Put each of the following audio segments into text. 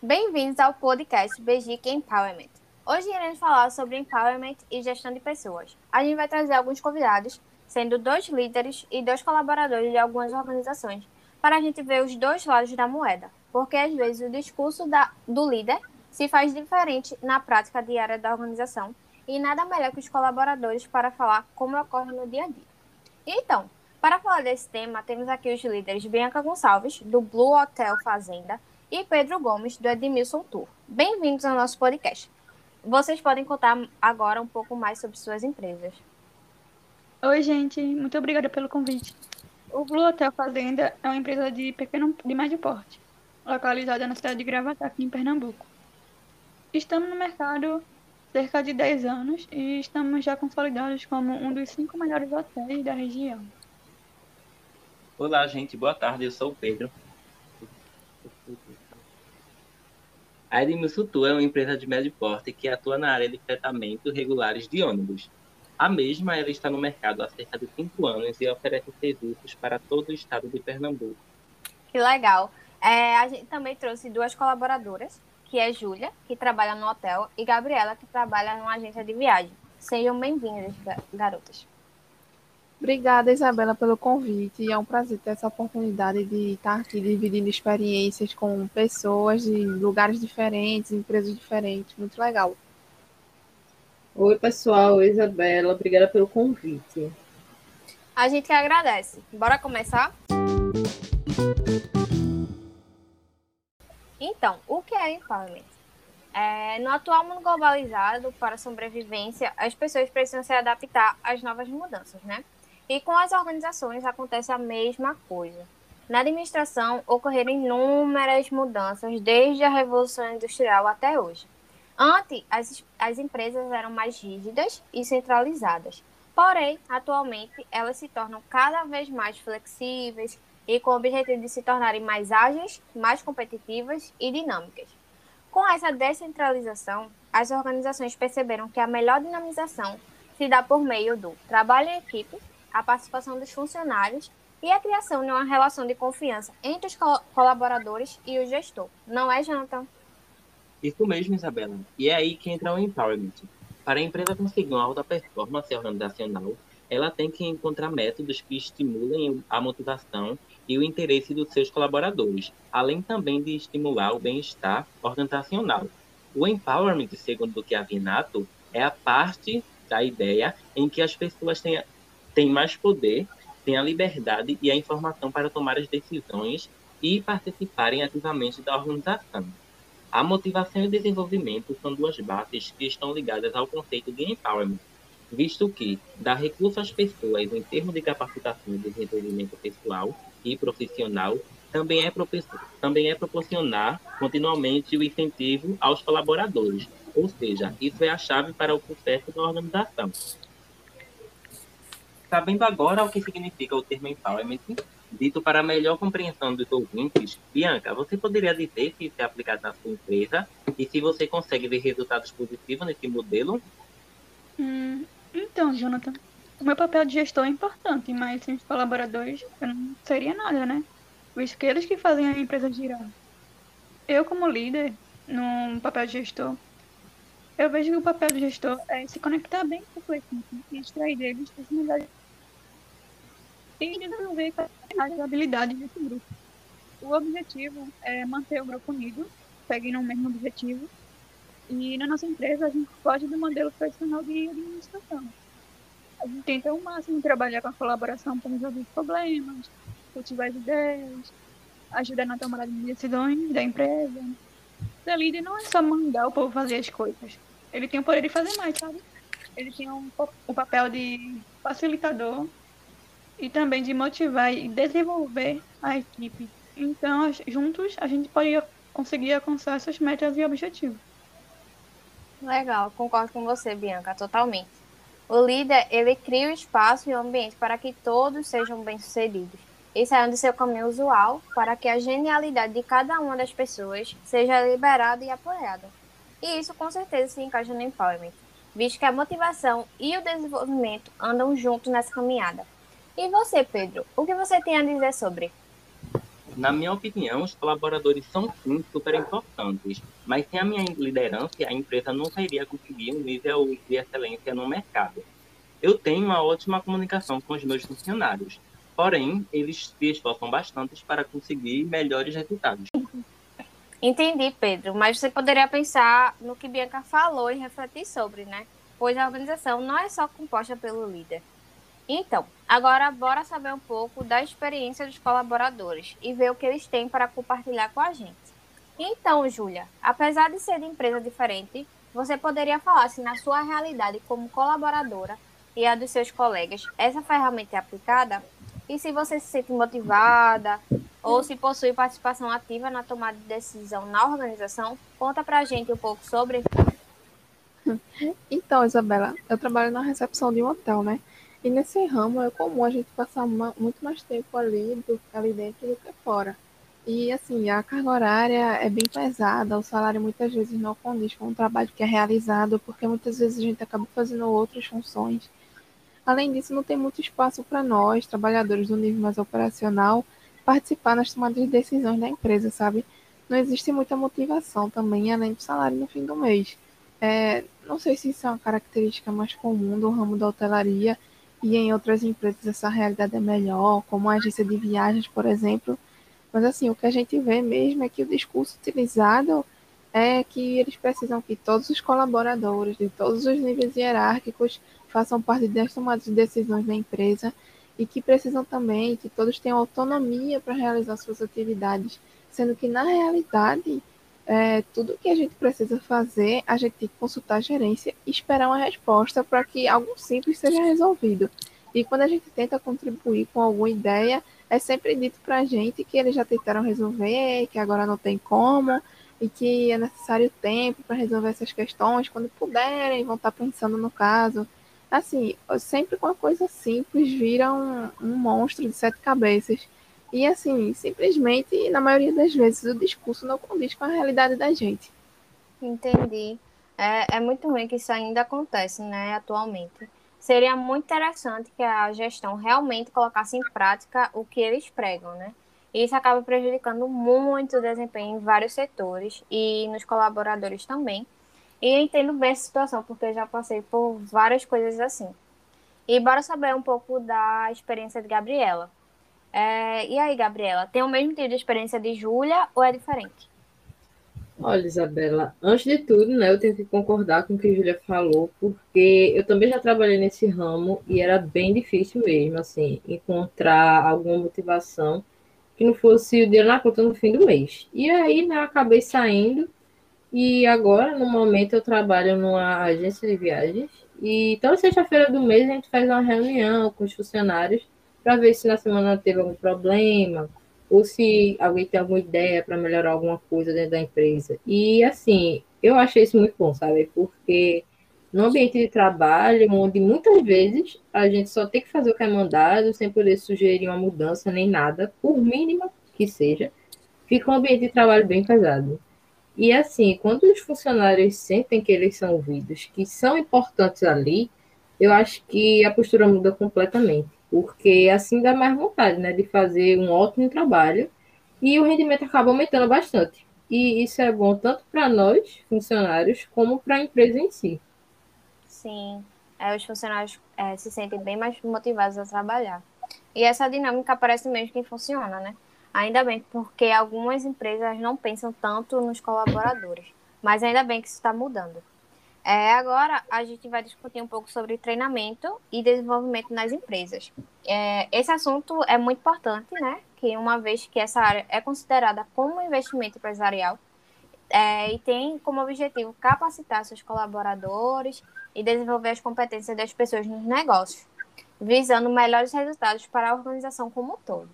Bem-vindos ao podcast Bejic Empowerment. Hoje iremos falar sobre empowerment e gestão de pessoas. A gente vai trazer alguns convidados, sendo dois líderes e dois colaboradores de algumas organizações, para a gente ver os dois lados da moeda, porque às vezes o discurso da, do líder se faz diferente na prática diária da organização e nada melhor que os colaboradores para falar como ocorre no dia a dia. Então, para falar desse tema, temos aqui os líderes Bianca Gonçalves, do Blue Hotel Fazenda, e Pedro Gomes, do Edmilson Tour. Bem-vindos ao nosso podcast. Vocês podem contar agora um pouco mais sobre suas empresas. Oi, gente. Muito obrigada pelo convite. O Blue Hotel Fazenda é uma empresa de pequeno de médio porte, localizada na cidade de Gravatá, aqui em Pernambuco. Estamos no mercado cerca de 10 anos e estamos já consolidados como um dos cinco melhores hotéis da região. Olá, gente. Boa tarde. Eu sou o Pedro. A Edmilson Tour é uma empresa de médio porte que atua na área de fretamento regulares de ônibus. A mesma ela está no mercado há cerca de cinco anos e oferece serviços para todo o estado de Pernambuco. Que legal. É, a gente também trouxe duas colaboradoras, que é Júlia, que trabalha no hotel, e Gabriela, que trabalha numa agência de viagem. Sejam bem-vindas, garotas. Obrigada, Isabela, pelo convite. É um prazer ter essa oportunidade de estar aqui dividindo experiências com pessoas de lugares diferentes, empresas diferentes. Muito legal. Oi, pessoal. Oi, Isabela. Obrigada pelo convite. A gente que agradece. Bora começar? Então, o que é empowerment? É, no atual mundo globalizado, para sobrevivência, as pessoas precisam se adaptar às novas mudanças, né? E com as organizações acontece a mesma coisa. Na administração, ocorreram inúmeras mudanças desde a Revolução Industrial até hoje. Antes, as, as empresas eram mais rígidas e centralizadas. Porém, atualmente, elas se tornam cada vez mais flexíveis e com o objetivo de se tornarem mais ágeis, mais competitivas e dinâmicas. Com essa descentralização, as organizações perceberam que a melhor dinamização se dá por meio do trabalho em equipe, a participação dos funcionários e a criação de uma relação de confiança entre os colaboradores e o gestor. Não é, Jonathan? Isso mesmo, Isabela. E é aí que entra o empowerment. Para a empresa conseguir uma alta performance organizacional, ela tem que encontrar métodos que estimulem a motivação e o interesse dos seus colaboradores, além também de estimular o bem-estar organizacional. O empowerment, segundo o que a Vinato, é a parte da ideia em que as pessoas têm tem mais poder, tem a liberdade e a informação para tomar as decisões e participarem ativamente da organização. A motivação e o desenvolvimento são duas bases que estão ligadas ao conceito de empowerment, visto que dar recurso às pessoas em termos de capacitação e desenvolvimento pessoal e profissional também é, também é proporcionar continuamente o incentivo aos colaboradores, ou seja, isso é a chave para o sucesso da organização. Sabendo agora o que significa o termo empowerment, dito para melhor compreensão dos ouvintes, Bianca, você poderia dizer se isso é aplicado na sua empresa e se você consegue ver resultados positivos nesse modelo? Hum, então, Jonathan, o meu papel de gestor é importante, mas sem os colaboradores eu não seria nada, né? Visto que eles que fazem a empresa girar. Eu, como líder, no papel de gestor, eu vejo que o papel do gestor é se conectar bem com o equipe e extrair deles melhores e desenvolver as habilidades desse grupo. O objetivo é manter o grupo unido, seguindo o mesmo objetivo. E na nossa empresa a gente pode do modelo profissional de administração. A gente tenta ao máximo trabalhar com a colaboração para resolver os problemas, cultivar as ideias, ajudar na tomada de decisões da empresa. O líder não é só mandar o povo fazer as coisas. Ele tem o poder de fazer mais, sabe? Ele tem um, o papel de facilitador e também de motivar e desenvolver a equipe. Então, juntos, a gente pode conseguir alcançar essas metas e objetivos. Legal, concordo com você, Bianca, totalmente. O líder, ele cria o espaço e o ambiente para que todos sejam bem-sucedidos. e saiam do seu caminho usual para que a genialidade de cada uma das pessoas seja liberada e apoiada. E isso com certeza se encaixa no empowerment, visto que a motivação e o desenvolvimento andam juntos nessa caminhada. E você, Pedro, o que você tem a dizer sobre? Na minha opinião, os colaboradores são sim super importantes, mas sem a minha liderança, a empresa nunca iria conseguir um nível de excelência no mercado. Eu tenho uma ótima comunicação com os meus funcionários, porém, eles se esforçam bastante para conseguir melhores resultados. Entendi, Pedro, mas você poderia pensar no que Bianca falou e refletir sobre, né? Pois a organização não é só composta pelo líder. Então, agora bora saber um pouco da experiência dos colaboradores e ver o que eles têm para compartilhar com a gente. Então, Júlia, apesar de ser de empresa diferente, você poderia falar se na sua realidade como colaboradora e a dos seus colegas, essa ferramenta é aplicada? E se você se sente motivada ou se possui participação ativa na tomada de decisão na organização, conta pra gente um pouco sobre. Então, Isabela, eu trabalho na recepção de um hotel, né? E nesse ramo é comum a gente passar muito mais tempo ali, do, ali dentro do que fora. E assim, a carga horária é bem pesada, o salário muitas vezes não condiz com o trabalho que é realizado, porque muitas vezes a gente acaba fazendo outras funções. Além disso, não tem muito espaço para nós, trabalhadores do nível mais operacional, participar nas tomadas de decisões da empresa, sabe? Não existe muita motivação também, além do salário no fim do mês. É, não sei se isso é uma característica mais comum do ramo da hotelaria, e em outras empresas essa realidade é melhor, como a agência de viagens, por exemplo. Mas assim, o que a gente vê mesmo é que o discurso utilizado é que eles precisam que todos os colaboradores de todos os níveis hierárquicos façam parte das tomadas de decisões da empresa e que precisam também que todos tenham autonomia para realizar suas atividades, sendo que na realidade é, tudo que a gente precisa fazer, a gente tem que consultar a gerência e esperar uma resposta para que algo simples seja resolvido. E quando a gente tenta contribuir com alguma ideia, é sempre dito para a gente que eles já tentaram resolver, que agora não tem como, e que é necessário tempo para resolver essas questões. Quando puderem, vão estar tá pensando no caso. Assim, sempre com uma coisa simples vira um, um monstro de sete cabeças. E assim, simplesmente, na maioria das vezes, o discurso não condiz com a realidade da gente. Entendi. É, é muito ruim que isso ainda acontece, né, atualmente. Seria muito interessante que a gestão realmente colocasse em prática o que eles pregam, né? E isso acaba prejudicando muito o desempenho em vários setores e nos colaboradores também. E eu entendo bem essa situação, porque eu já passei por várias coisas assim. E bora saber um pouco da experiência de Gabriela. É, e aí, Gabriela, tem o mesmo tipo de experiência de Júlia ou é diferente? Olha, Isabela, antes de tudo, né, eu tenho que concordar com o que a Júlia falou, porque eu também já trabalhei nesse ramo e era bem difícil mesmo, assim, encontrar alguma motivação que não fosse o dinheiro na conta no fim do mês. E aí, né, eu acabei saindo e agora, no momento, eu trabalho numa agência de viagens e toda sexta-feira do mês a gente faz uma reunião com os funcionários para ver se na semana teve algum problema ou se alguém tem alguma ideia para melhorar alguma coisa dentro da empresa. E assim, eu achei isso muito bom, sabe? Porque no ambiente de trabalho, onde muitas vezes a gente só tem que fazer o que é mandado, sem poder sugerir uma mudança nem nada, por mínima que seja, fica um ambiente de trabalho bem pesado. E assim, quando os funcionários sentem que eles são ouvidos, que são importantes ali, eu acho que a postura muda completamente porque assim dá mais vontade, né, de fazer um ótimo trabalho e o rendimento acaba aumentando bastante. E isso é bom tanto para nós, funcionários, como para a empresa em si. Sim, é, os funcionários é, se sentem bem mais motivados a trabalhar. E essa dinâmica parece mesmo que funciona, né? Ainda bem, porque algumas empresas não pensam tanto nos colaboradores. Mas ainda bem que isso está mudando. É, agora a gente vai discutir um pouco sobre treinamento e desenvolvimento nas empresas. É, esse assunto é muito importante, né? Que uma vez que essa área é considerada como investimento empresarial é, e tem como objetivo capacitar seus colaboradores e desenvolver as competências das pessoas nos negócios, visando melhores resultados para a organização como um todo.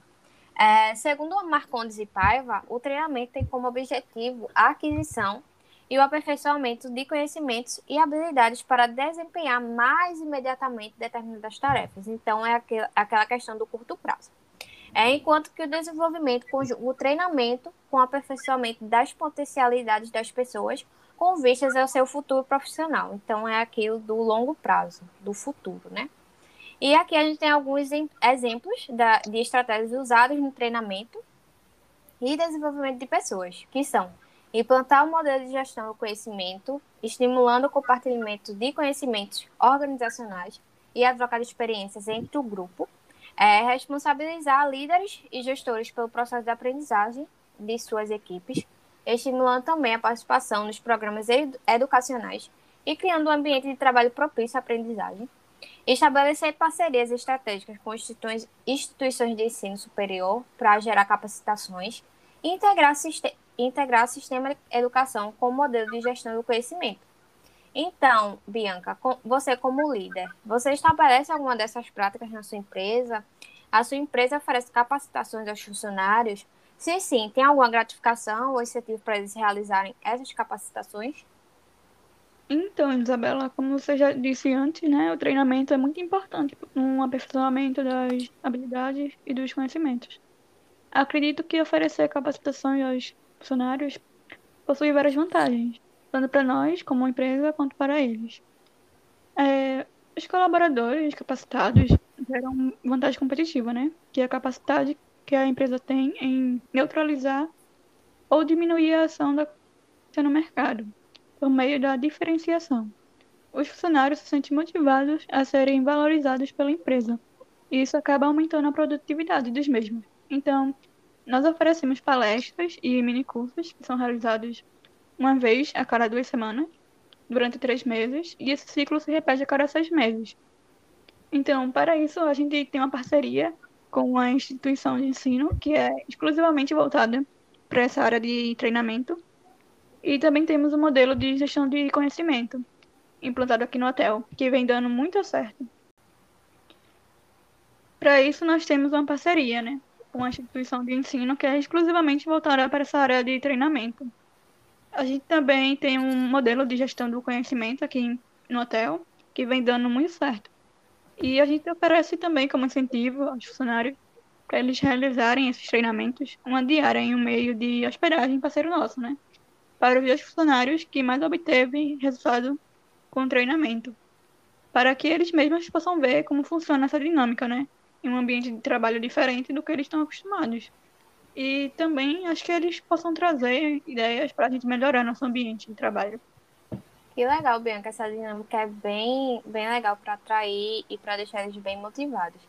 É, segundo Marcondes e Paiva, o treinamento tem como objetivo a aquisição e o aperfeiçoamento de conhecimentos e habilidades para desempenhar mais imediatamente determinadas tarefas. Então, é aquela questão do curto prazo. É, enquanto que o desenvolvimento conjuga o treinamento com o aperfeiçoamento das potencialidades das pessoas com vistas ao seu futuro profissional. Então, é aquilo do longo prazo, do futuro, né? E aqui a gente tem alguns exemplos da, de estratégias usadas no treinamento e desenvolvimento de pessoas, que são implantar o um modelo de gestão do conhecimento, estimulando o compartilhamento de conhecimentos organizacionais e a troca de experiências entre o grupo, é, responsabilizar líderes e gestores pelo processo de aprendizagem de suas equipes, estimulando também a participação nos programas ed educacionais e criando um ambiente de trabalho propício à aprendizagem, Estabelecer parcerias estratégicas com instituições de ensino superior para gerar capacitações integrar, integrar o sistema de educação com o modelo de gestão do conhecimento. Então, Bianca, você como líder, você estabelece alguma dessas práticas na sua empresa? A sua empresa oferece capacitações aos funcionários? Se sim, tem alguma gratificação ou incentivo para eles realizarem essas capacitações? Então, Isabela, como você já disse antes, né, o treinamento é muito importante no aperfeiçoamento das habilidades e dos conhecimentos. Acredito que oferecer capacitações aos funcionários possui várias vantagens, tanto para nós, como empresa, quanto para eles. É, os colaboradores capacitados geram vantagem competitiva, né? Que é a capacidade que a empresa tem em neutralizar ou diminuir a ação da no mercado por meio da diferenciação. Os funcionários se sentem motivados a serem valorizados pela empresa, e isso acaba aumentando a produtividade dos mesmos. Então, nós oferecemos palestras e minicursos que são realizados uma vez a cada duas semanas, durante três meses, e esse ciclo se repete a cada seis meses. Então, para isso, a gente tem uma parceria com uma instituição de ensino que é exclusivamente voltada para essa área de treinamento e também temos o modelo de gestão de conhecimento, implantado aqui no hotel, que vem dando muito certo. Para isso, nós temos uma parceria né, com a instituição de ensino que é exclusivamente voltada para essa área de treinamento. A gente também tem um modelo de gestão do conhecimento aqui no hotel, que vem dando muito certo. E a gente oferece também como incentivo aos funcionários para eles realizarem esses treinamentos uma diária em um meio de hospedagem parceiro nosso, né? para os funcionários que mais obteve resultado com o treinamento, para que eles mesmos possam ver como funciona essa dinâmica, né? Em um ambiente de trabalho diferente do que eles estão acostumados. E também acho que eles possam trazer ideias para a gente melhorar nosso ambiente de trabalho. Que legal, Bianca, essa dinâmica é bem, bem legal para atrair e para deixar eles bem motivados.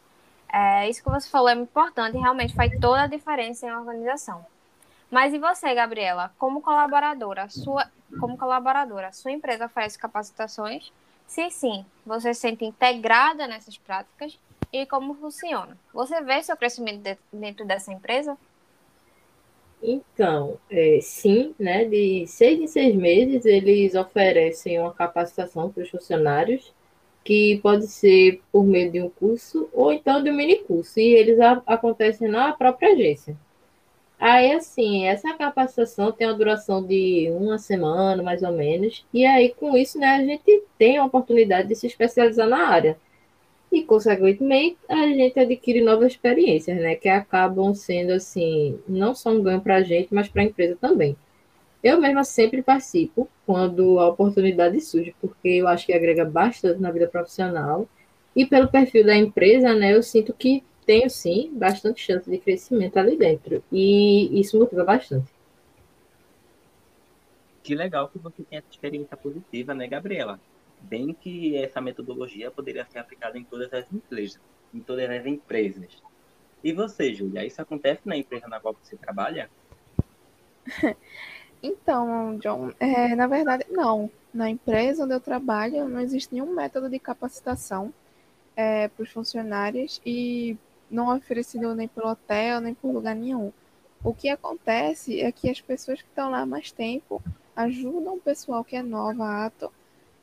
É, isso que você falou é muito importante e realmente faz toda a diferença em uma organização. Mas e você, Gabriela, como colaboradora, sua, como colaboradora, sua empresa faz capacitações? Se sim, você se sente integrada nessas práticas e como funciona? Você vê seu crescimento de, dentro dessa empresa? Então, é, sim, né? De seis em seis meses eles oferecem uma capacitação para os funcionários, que pode ser por meio de um curso ou então de um mini curso, e eles a, acontecem na própria agência. Aí, assim, essa capacitação tem uma duração de uma semana, mais ou menos. E aí, com isso, né, a gente tem a oportunidade de se especializar na área. E, consequentemente, a gente adquire novas experiências, né, que acabam sendo, assim, não só um ganho para a gente, mas para a empresa também. Eu mesma sempre participo quando a oportunidade surge, porque eu acho que agrega bastante na vida profissional. E pelo perfil da empresa, né, eu sinto que tenho sim bastante chance de crescimento ali dentro. E isso motiva bastante. Que legal que você tenha essa experiência positiva, né, Gabriela? Bem que essa metodologia poderia ser aplicada em todas as empresas, em todas as empresas. E você, Júlia, isso acontece na empresa na qual você trabalha? Então, John, é, na verdade, não. Na empresa onde eu trabalho, não existe nenhum método de capacitação é, para os funcionários e não oferecido nem pelo hotel, nem por lugar nenhum. O que acontece é que as pessoas que estão lá mais tempo ajudam o pessoal que é novato,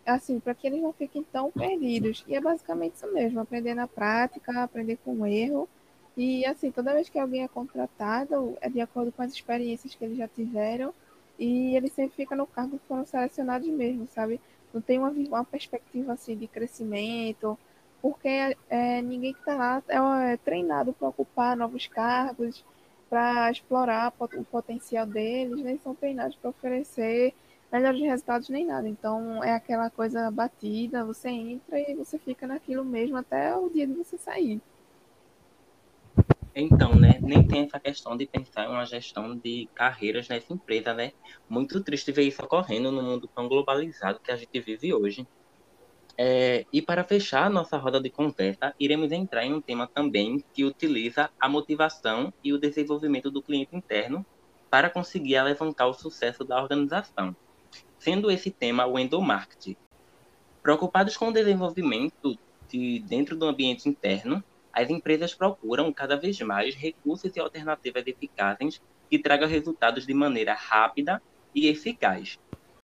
assim, para que eles não fiquem tão perdidos. E é basicamente isso mesmo, aprender na prática, aprender com erro. E assim, toda vez que alguém é contratado, é de acordo com as experiências que eles já tiveram, e ele sempre fica no cargo que foram selecionados mesmo, sabe? Não tem uma, uma perspectiva assim de crescimento, porque é, ninguém que está lá é, é treinado para ocupar novos cargos, para explorar o potencial deles, nem são treinados para oferecer melhores resultados nem nada. Então é aquela coisa batida, você entra e você fica naquilo mesmo até o dia de você sair. Então, né, nem tem essa questão de pensar em uma gestão de carreiras nessa empresa, né? Muito triste ver isso ocorrendo no mundo tão globalizado que a gente vive hoje. É, e para fechar a nossa roda de conversa, iremos entrar em um tema também que utiliza a motivação e o desenvolvimento do cliente interno para conseguir levantar o sucesso da organização, sendo esse tema o endomarketing. Preocupados com o desenvolvimento de dentro do ambiente interno, as empresas procuram cada vez mais recursos e alternativas eficazes que tragam resultados de maneira rápida e eficaz.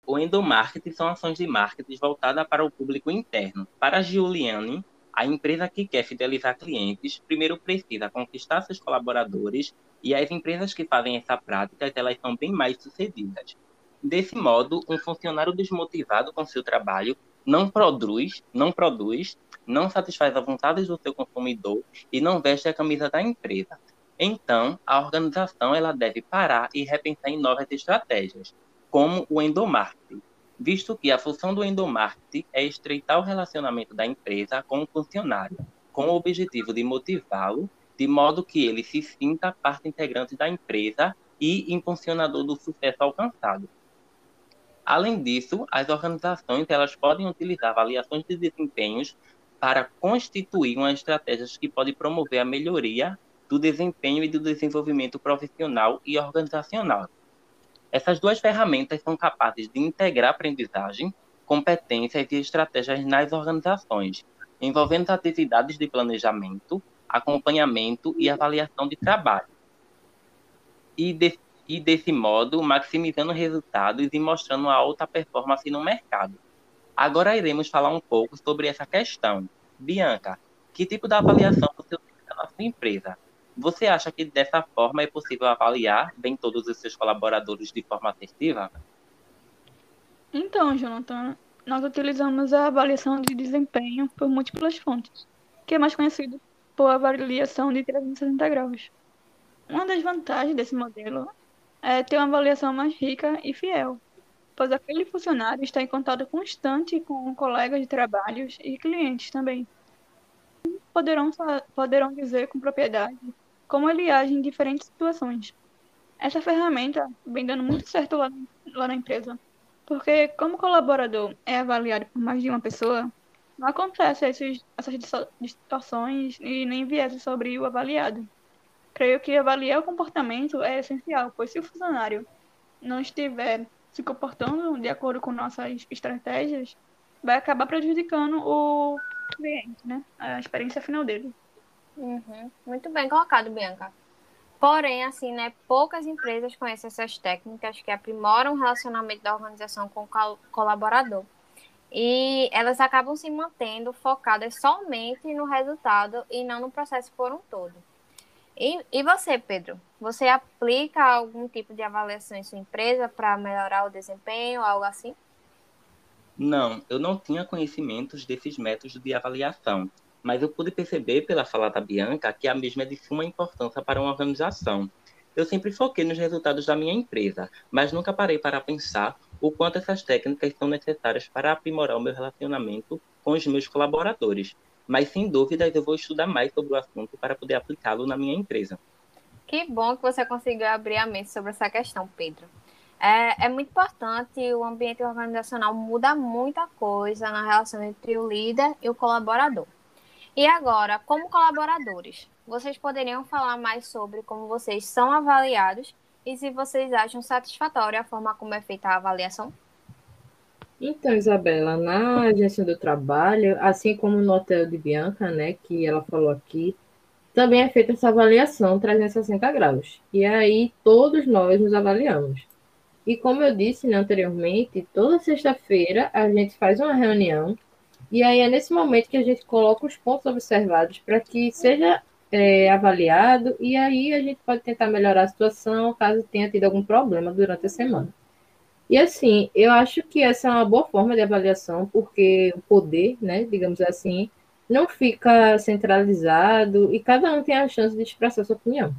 O endomarketing são ações de marketing voltadas para o público interno. Para Giuliani, a empresa que quer fidelizar clientes primeiro precisa conquistar seus colaboradores e as empresas que fazem essa prática elas são bem mais sucedidas. Desse modo, um funcionário desmotivado com seu trabalho não produz, não produz não satisfaz as vontades do seu consumidor e não veste a camisa da empresa. Então, a organização ela deve parar e repensar em novas estratégias, como o endomarketing, visto que a função do endomarketing é estreitar o relacionamento da empresa com o funcionário, com o objetivo de motivá-lo de modo que ele se sinta parte integrante da empresa e impulsionador do sucesso alcançado. Além disso, as organizações elas podem utilizar avaliações de desempenhos para constituir uma estratégia que pode promover a melhoria do desempenho e do desenvolvimento profissional e organizacional. Essas duas ferramentas são capazes de integrar aprendizagem, competências e estratégias nas organizações, envolvendo atividades de planejamento, acompanhamento e avaliação de trabalho. E, de, e desse modo, maximizando resultados e mostrando uma alta performance no mercado. Agora iremos falar um pouco sobre essa questão. Bianca, que tipo de avaliação você utiliza na sua empresa? Você acha que dessa forma é possível avaliar bem todos os seus colaboradores de forma assertiva? Então, Jonathan, nós utilizamos a avaliação de desempenho por múltiplas fontes, que é mais conhecido por avaliação de 360 graus. Uma das vantagens desse modelo é ter uma avaliação mais rica e fiel, pois aquele funcionário está em contato constante com colegas de trabalhos e clientes também. Poderão, poderão dizer com propriedade como ele age em diferentes situações. Essa ferramenta vem dando muito certo lá, lá na empresa, porque como colaborador é avaliado por mais de uma pessoa, não acontece esses, essas distorções e nem vieses sobre o avaliado. Creio que avaliar o comportamento é essencial, pois se o funcionário não estiver se comportando de acordo com nossas estratégias, vai acabar prejudicando o cliente, né? A experiência final dele. Uhum. Muito bem colocado, Bianca. Porém, assim, né, poucas empresas conhecem essas técnicas que aprimoram o relacionamento da organização com o colaborador. E elas acabam se mantendo focadas somente no resultado e não no processo por um todo. E, e você, Pedro? Você aplica algum tipo de avaliação em sua empresa para melhorar o desempenho, algo assim? Não, eu não tinha conhecimentos desses métodos de avaliação, mas eu pude perceber pela fala da Bianca que a mesma é de suma importância para uma organização. Eu sempre foquei nos resultados da minha empresa, mas nunca parei para pensar o quanto essas técnicas são necessárias para aprimorar o meu relacionamento com os meus colaboradores mas sem dúvidas eu vou estudar mais sobre o assunto para poder aplicá-lo na minha empresa. Que bom que você conseguiu abrir a mente sobre essa questão, Pedro. É, é muito importante, o ambiente organizacional muda muita coisa na relação entre o líder e o colaborador. E agora, como colaboradores, vocês poderiam falar mais sobre como vocês são avaliados e se vocês acham satisfatória a forma como é feita a avaliação? Então, Isabela, na agência do trabalho, assim como no hotel de Bianca, né, que ela falou aqui, também é feita essa avaliação 360 graus. E aí todos nós nos avaliamos. E como eu disse né, anteriormente, toda sexta-feira a gente faz uma reunião e aí é nesse momento que a gente coloca os pontos observados para que seja é, avaliado e aí a gente pode tentar melhorar a situação caso tenha tido algum problema durante a semana. E assim, eu acho que essa é uma boa forma de avaliação, porque o poder, né, digamos assim, não fica centralizado e cada um tem a chance de expressar sua opinião.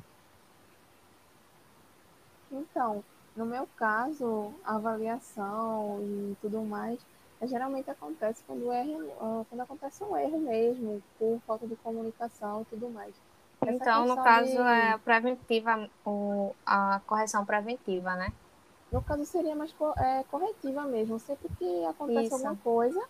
Então, no meu caso, a avaliação e tudo mais, é, geralmente acontece quando, erro, ah, quando acontece um erro mesmo, por falta de comunicação e tudo mais. Essa Então, no caso, de- é preventiva, o, a correção preventiva, né? No caso, seria mais é, corretiva mesmo. Sempre que acontece Isso. alguma coisa,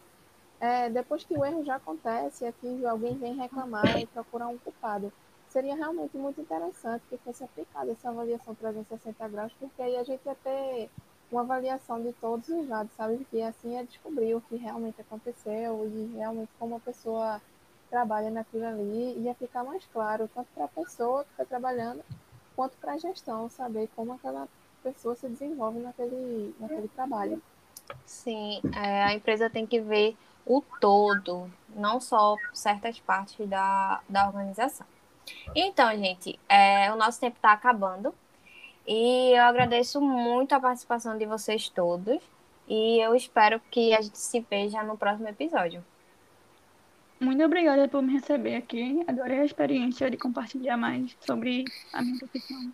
é, depois que o erro já acontece, é que alguém vem reclamar e procurar um culpado. Seria realmente muito interessante que fosse aplicada essa avaliação 360 graus, porque aí a gente ia ter uma avaliação de todos os lados, sabe? Que assim é descobrir o que realmente aconteceu e realmente como a pessoa trabalha naquilo ali, ia ficar mais claro, tanto para a pessoa que está trabalhando, quanto para a gestão, saber como aquela pessoa se desenvolve naquele, naquele trabalho. Sim, é, a empresa tem que ver o todo, não só certas partes da, da organização. Então, gente, é, o nosso tempo está acabando e eu agradeço muito a participação de vocês todos e eu espero que a gente se veja no próximo episódio. Muito obrigada por me receber aqui. Adorei a experiência de compartilhar mais sobre a minha profissão.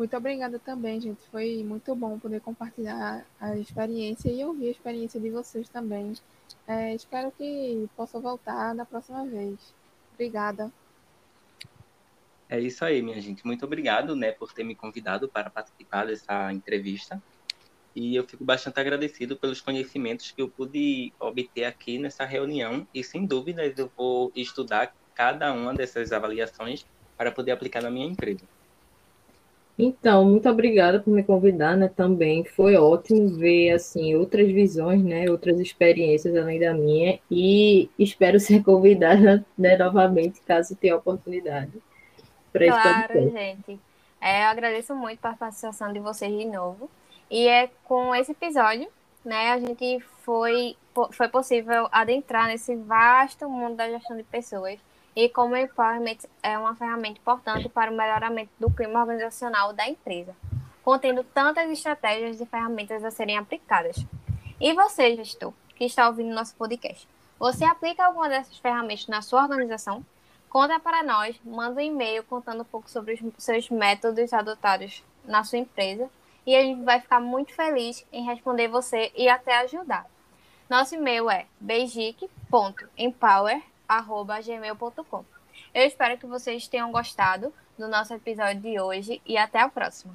Muito obrigada também, gente. Foi muito bom poder compartilhar a experiência e ouvir a experiência de vocês também. É, espero que possa voltar na próxima vez. Obrigada. É isso aí, minha gente. Muito obrigado, né, por ter me convidado para participar dessa entrevista. E eu fico bastante agradecido pelos conhecimentos que eu pude obter aqui nessa reunião. E sem dúvidas eu vou estudar cada uma dessas avaliações para poder aplicar na minha empresa. Então, muito obrigada por me convidar, né, também. Foi ótimo ver, assim, outras visões, né, outras experiências além da minha. E espero ser convidada, né, novamente, caso tenha oportunidade. Claro, gente. É, eu agradeço muito a participação de vocês de novo. E é com esse episódio, né, a gente foi, foi possível adentrar nesse vasto mundo da gestão de pessoas e como o empowerment é uma ferramenta importante para o melhoramento do clima organizacional da empresa, contendo tantas estratégias e ferramentas a serem aplicadas. E você, gestor, que está ouvindo nosso podcast, você aplica alguma dessas ferramentas na sua organização? Conta para nós, manda um e-mail contando um pouco sobre os seus métodos adotados na sua empresa e a gente vai ficar muito feliz em responder você e até ajudar. Nosso e-mail é beijique.empower.gmail.com Eu espero que vocês tenham gostado do nosso episódio de hoje e até a próxima.